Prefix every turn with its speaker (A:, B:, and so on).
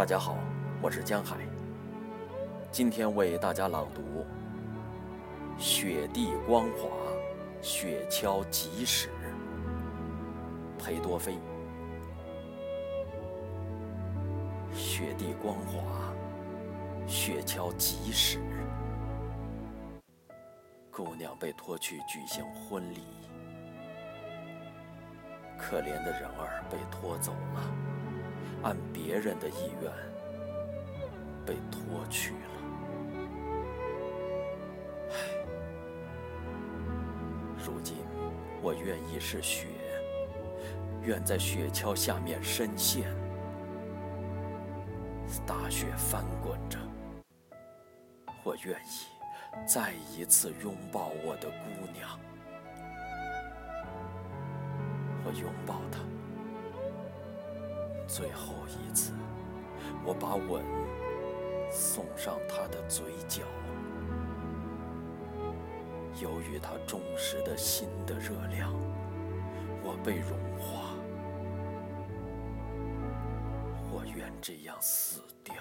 A: 大家好，我是江海。今天为大家朗读《雪地光华，雪橇疾驶》。裴多菲。雪地光华，雪橇疾驶。姑娘被拖去举行婚礼，可怜的人儿被拖走了，按别人的意愿被拖去了。唉，如今我愿意是雪，愿在雪橇下面深陷，大雪翻滚着，我愿意。再一次拥抱我的姑娘，我拥抱她，最后一次，我把吻送上他的嘴角。由于他忠实的心的热量，我被融化，我愿这样死掉。